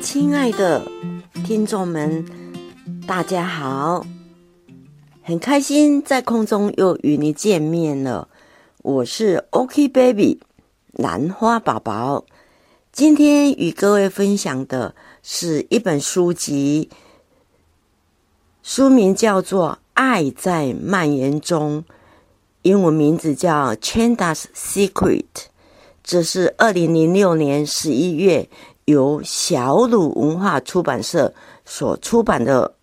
亲爱的听众们，大家好！很开心在空中又与你见面了。我是 OK Baby 兰花宝宝。今天与各位分享的是一本书籍，书名叫做《爱在蔓延中》，英文名字叫《Chanda's Secret》。这是二零零六年十一月。由小鲁文化出版社所出版的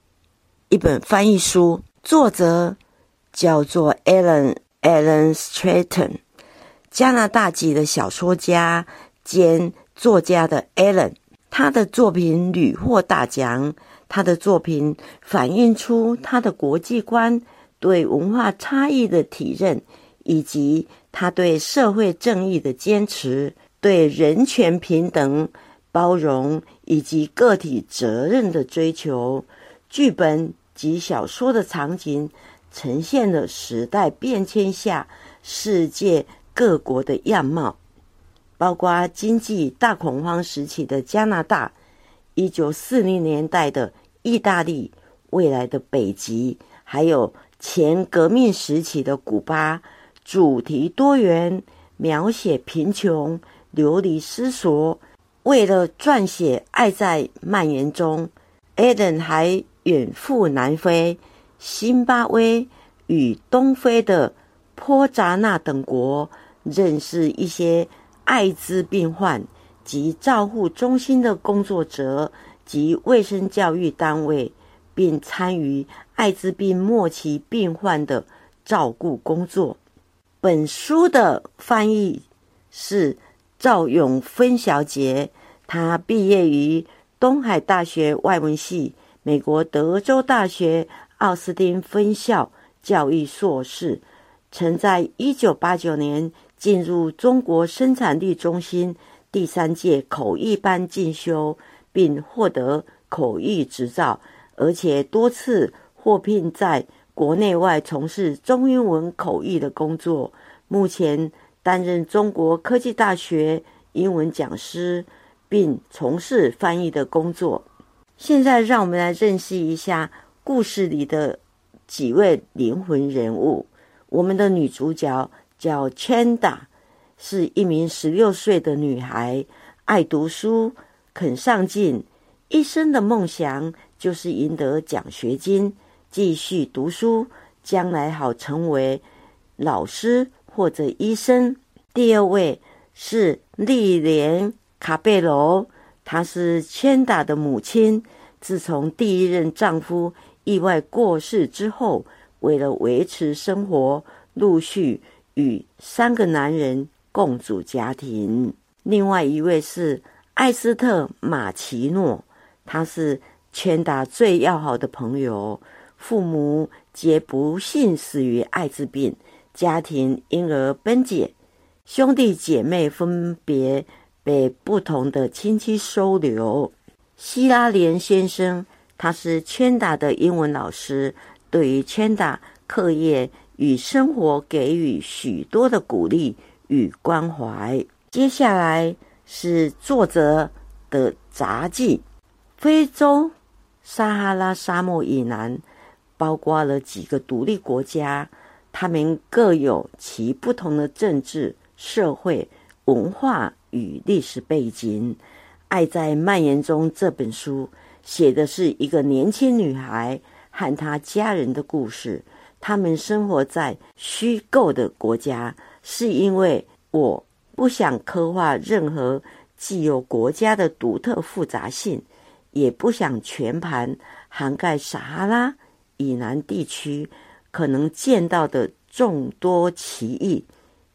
一本翻译书，作者叫做 Alan Alan Stratton，加拿大籍的小说家兼作家的 Alan，他的作品屡获大奖。他的作品反映出他的国际观、对文化差异的体认，以及他对社会正义的坚持、对人权平等。包容以及个体责任的追求，剧本及小说的场景呈现了时代变迁下世界各国的样貌，包括经济大恐慌时期的加拿大、一九四零年代的意大利、未来的北极，还有前革命时期的古巴。主题多元，描写贫穷、流离失所。为了撰写《爱在蔓延中》，Eden 还远赴南非、新巴威与东非的坡扎纳等国，认识一些艾滋病患及照护中心的工作者及卫生教育单位，并参与艾滋病末期病患的照顾工作。本书的翻译是赵永芬小姐。她毕业于东海大学外文系、美国德州大学奥斯汀分校教育硕士，曾在一九八九年进入中国生产力中心第三届口译班进修，并获得口译执照，而且多次获聘在国内外从事中英文口译的工作。目前担任中国科技大学英文讲师。并从事翻译的工作。现在，让我们来认识一下故事里的几位灵魂人物。我们的女主角叫 Chanda，是一名十六岁的女孩，爱读书，肯上进，一生的梦想就是赢得奖学金，继续读书，将来好成为老师或者医生。第二位是丽莲。卡贝罗，她是千达的母亲。自从第一任丈夫意外过世之后，为了维持生活，陆续与三个男人共组家庭。另外一位是艾斯特马奇诺，他是千达最要好的朋友。父母皆不幸死于艾滋病，家庭因而分解，兄弟姐妹分别。被不同的亲戚收留。希拉莲先生，他是千达的英文老师，对于千达课业与生活给予许多的鼓励与关怀。接下来是作者的杂记：非洲撒哈拉沙漠以南，包括了几个独立国家，他们各有其不同的政治、社会、文化。与历史背景，《爱在蔓延中》这本书写的是一个年轻女孩和她家人的故事。他们生活在虚构的国家，是因为我不想刻画任何既有国家的独特复杂性，也不想全盘涵盖撒哈拉以南地区可能见到的众多奇异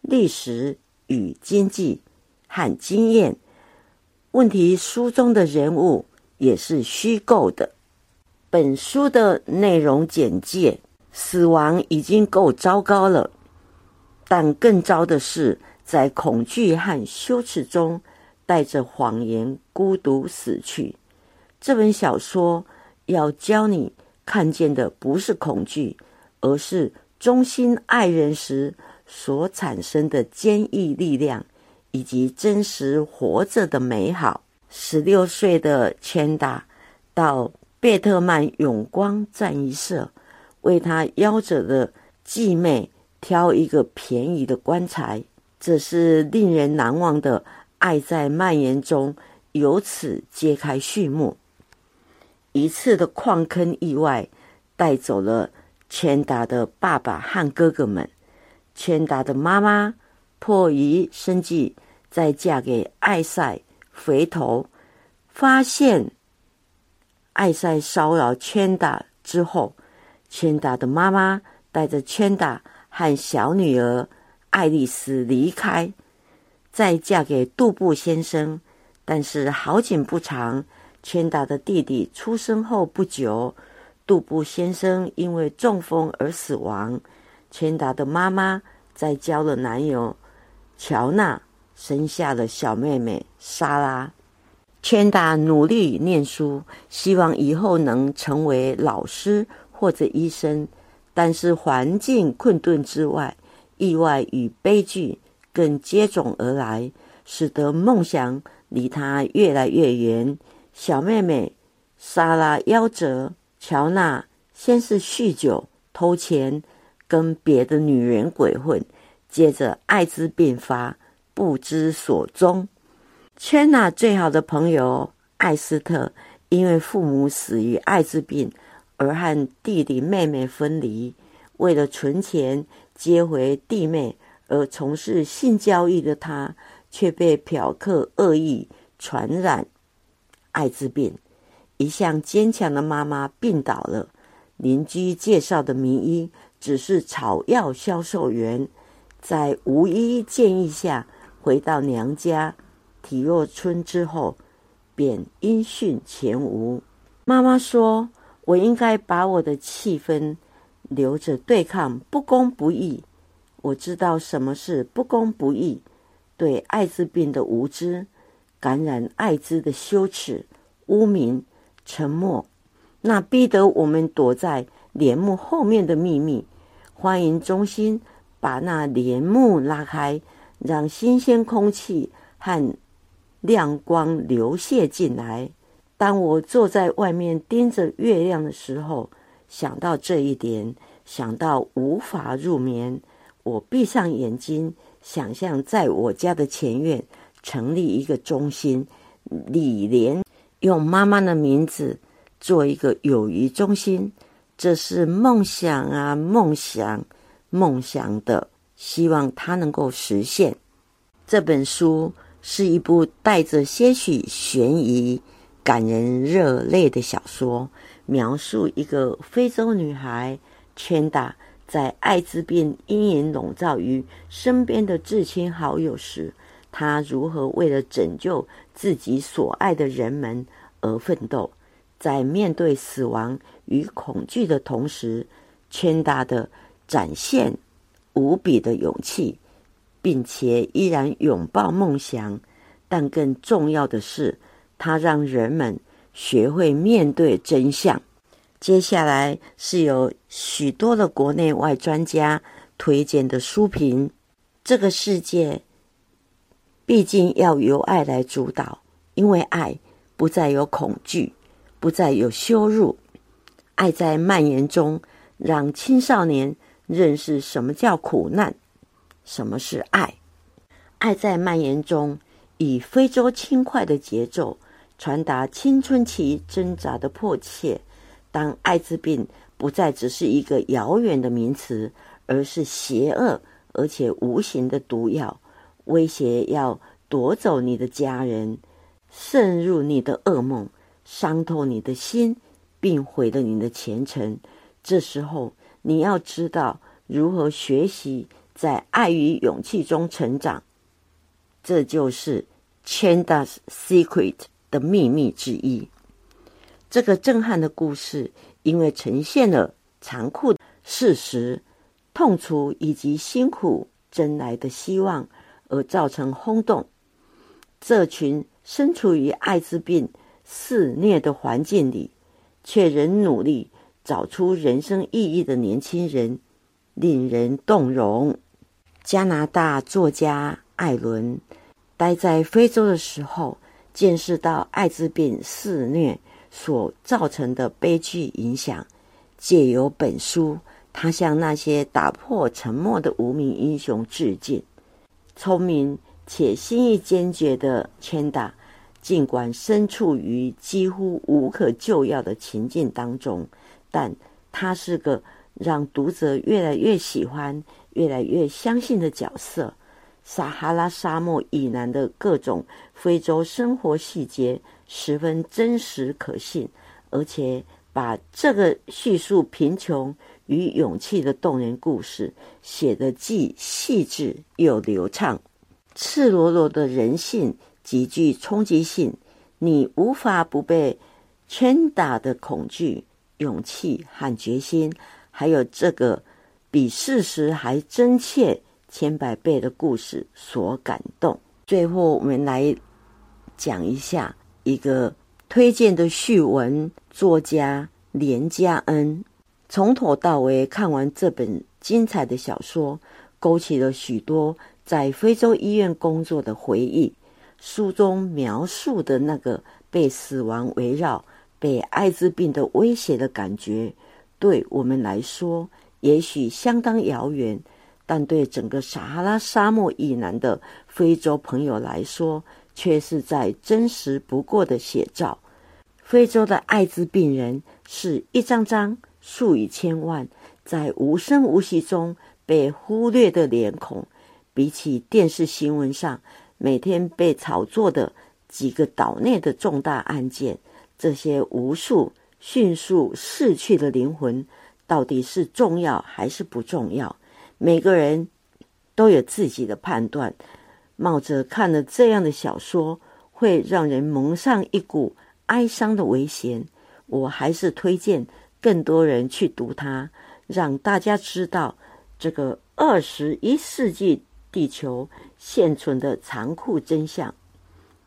历史与经济。和经验，问题书中的人物也是虚构的。本书的内容简介：死亡已经够糟糕了，但更糟的是在恐惧和羞耻中带着谎言孤独死去。这本小说要教你看见的不是恐惧，而是忠心爱人时所产生的坚毅力量。以及真实活着的美好。十六岁的千达到贝特曼永光战衣社，为他夭折的继妹挑一个便宜的棺材。这是令人难忘的爱在蔓延中，由此揭开序幕。一次的矿坑意外带走了千达的爸爸和哥哥们。千达的妈妈迫于生计，再嫁给艾塞回头，发现艾塞骚扰千达之后，千达的妈妈带着千达和小女儿。爱丽丝离开，再嫁给杜布先生。但是好景不长，千达的弟弟出生后不久，杜布先生因为中风而死亡。千达的妈妈在交了男友乔纳，生下了小妹妹莎拉。千达努力念书，希望以后能成为老师或者医生，但是环境困顿之外。意外与悲剧更接踵而来，使得梦想离他越来越远。小妹妹莎拉夭折，乔娜先是酗酒、偷钱，跟别的女人鬼混，接着艾滋病发，不知所踪。千娜最好的朋友艾斯特，因为父母死于艾滋病，而和弟弟妹妹分离，为了存钱。接回弟妹而从事性交易的他，却被嫖客恶意传染艾滋病。一向坚强的妈妈病倒了，邻居介绍的名医只是草药销售员，在无医建议下回到娘家体弱村之后，便音讯全无。妈妈说：“我应该把我的气氛。”留着对抗不公不义，我知道什么是不公不义，对艾滋病的无知，感染艾滋的羞耻、污名、沉默，那逼得我们躲在帘幕后面的秘密。欢迎中心把那帘幕拉开，让新鲜空气和亮光流泻进来。当我坐在外面盯着月亮的时候。想到这一点，想到无法入眠，我闭上眼睛，想象在我家的前院成立一个中心，李莲用妈妈的名字做一个友谊中心。这是梦想啊，梦想，梦想的，希望它能够实现。这本书是一部带着些许悬疑、感人热泪的小说。描述一个非洲女孩圈达在艾滋病阴影笼罩于身边的至亲好友时，他如何为了拯救自己所爱的人们而奋斗。在面对死亡与恐惧的同时，千达的展现无比的勇气，并且依然拥抱梦想。但更重要的是，她让人们。学会面对真相。接下来是有许多的国内外专家推荐的书评。这个世界毕竟要由爱来主导，因为爱不再有恐惧，不再有羞辱。爱在蔓延中，让青少年认识什么叫苦难，什么是爱。爱在蔓延中，以非洲轻快的节奏。传达青春期挣扎的迫切。当艾滋病不再只是一个遥远的名词，而是邪恶而且无形的毒药，威胁要夺走你的家人，渗入你的噩梦，伤透你的心，并毁了你的前程。这时候，你要知道如何学习在爱与勇气中成长。这就是 Chanda's Secret。的秘密之一。这个震撼的故事，因为呈现了残酷事实、痛楚以及辛苦争来的希望，而造成轰动。这群身处于艾滋病肆虐的环境里，却仍努力找出人生意义的年轻人，令人动容。加拿大作家艾伦待在非洲的时候。见识到艾滋病肆虐所造成的悲剧影响。借由本书，他向那些打破沉默的无名英雄致敬。聪明且心意坚决的千达，尽管身处于几乎无可救药的情境当中，但他是个让读者越来越喜欢、越来越相信的角色。撒哈拉沙漠以南的各种非洲生活细节十分真实可信，而且把这个叙述贫穷与勇气的动人故事写得既细致又流畅。赤裸裸的人性极具冲击性，你无法不被拳打的恐惧、勇气和决心，还有这个比事实还真切。千百倍的故事所感动。最后，我们来讲一下一个推荐的序文。作家连家恩从头到尾看完这本精彩的小说，勾起了许多在非洲医院工作的回忆。书中描述的那个被死亡围绕、被艾滋病的威胁的感觉，对我们来说也许相当遥远。但对整个撒哈拉沙漠以南的非洲朋友来说，却是在真实不过的写照。非洲的艾滋病人是一张张数以千万，在无声无息中被忽略的脸孔。比起电视新闻上每天被炒作的几个岛内的重大案件，这些无数迅速逝去的灵魂，到底是重要还是不重要？每个人都有自己的判断，冒着看了这样的小说会让人蒙上一股哀伤的危险，我还是推荐更多人去读它，让大家知道这个二十一世纪地球现存的残酷真相，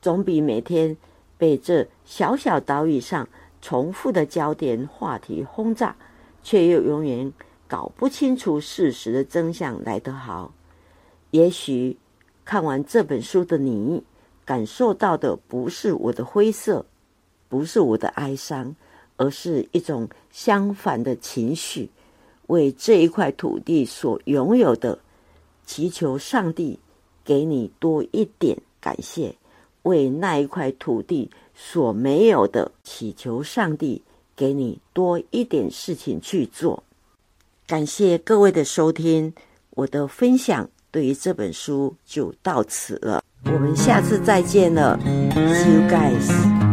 总比每天被这小小岛屿上重复的焦点话题轰炸，却又永远。搞不清楚事实的真相来得好。也许看完这本书的你，感受到的不是我的灰色，不是我的哀伤，而是一种相反的情绪，为这一块土地所拥有的，祈求上帝给你多一点感谢；为那一块土地所没有的，祈求上帝给你多一点事情去做。感谢各位的收听，我的分享对于这本书就到此了，我们下次再见了，See you guys。